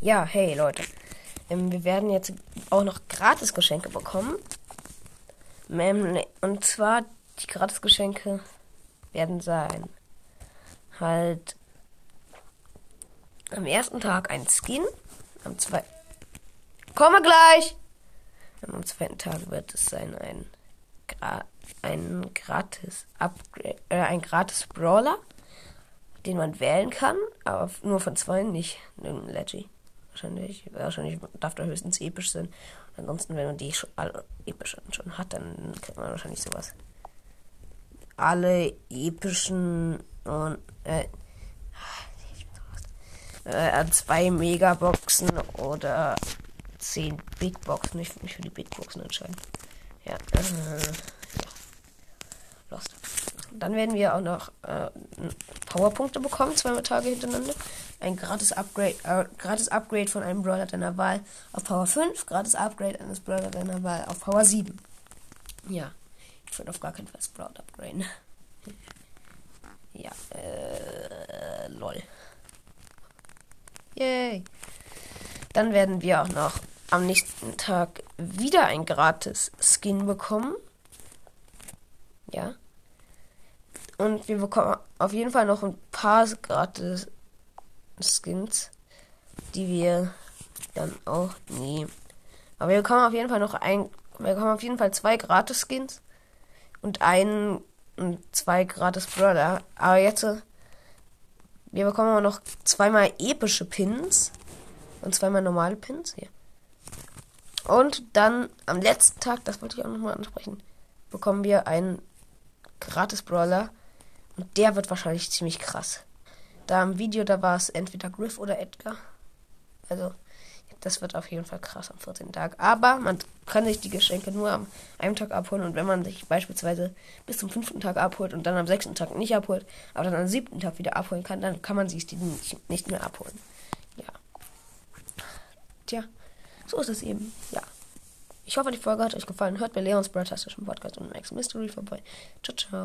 Ja, hey Leute. Ähm, wir werden jetzt auch noch Gratisgeschenke bekommen. Ähm, und zwar die Gratisgeschenke werden sein halt am ersten Tag ein Skin, am zweiten komme gleich. Am zweiten Tag wird es sein ein Gra ein gratis Upgrade, äh, ein gratis Brawler, den man wählen kann, aber nur von zwei, nicht ein Leggy. Wahrscheinlich, wahrscheinlich darf der höchstens episch sein. Ansonsten, wenn man die schon alle epischen schon hat, dann kriegt man wahrscheinlich sowas. Alle epischen und äh, äh, zwei Megaboxen oder zehn Big Boxen. Ich würde mich für die Big Boxen entscheiden. Ja, äh, ja. Lost. Dann werden wir auch noch äh, Powerpunkte bekommen, zweimal Tage hintereinander. Ein gratis Upgrade, äh, gratis Upgrade von einem Brawler deiner Wahl auf Power 5, gratis Upgrade eines Brawler deiner Wahl auf Power 7. Ja, ich würde auf gar keinen Fall Sprout upgraden. ja, äh, lol. Yay. Dann werden wir auch noch am nächsten Tag wieder ein gratis Skin bekommen. Ja. Und wir bekommen auf jeden Fall noch ein paar gratis Skins, die wir dann auch nehmen. Aber wir bekommen auf jeden Fall noch ein, wir bekommen auf jeden Fall zwei gratis Skins und einen und zwei gratis Brawler. Aber jetzt, äh, wir bekommen auch noch zweimal epische Pins und zweimal normale Pins hier. Und dann am letzten Tag, das wollte ich auch nochmal ansprechen, bekommen wir einen gratis Brawler und der wird wahrscheinlich ziemlich krass. Da im Video, da war es entweder Griff oder Edgar. Also, das wird auf jeden Fall krass am 14. Tag. Aber man kann sich die Geschenke nur am einen Tag abholen. Und wenn man sich beispielsweise bis zum fünften Tag abholt und dann am sechsten Tag nicht abholt, aber dann am siebten Tag wieder abholen kann, dann kann man sich die nicht, nicht mehr abholen. Ja. Tja, so ist es eben. Ja. Ich hoffe, die Folge hat euch gefallen. Hört bei Leons Broadcastischen Podcast und Max Mystery vorbei. Ciao, ciao.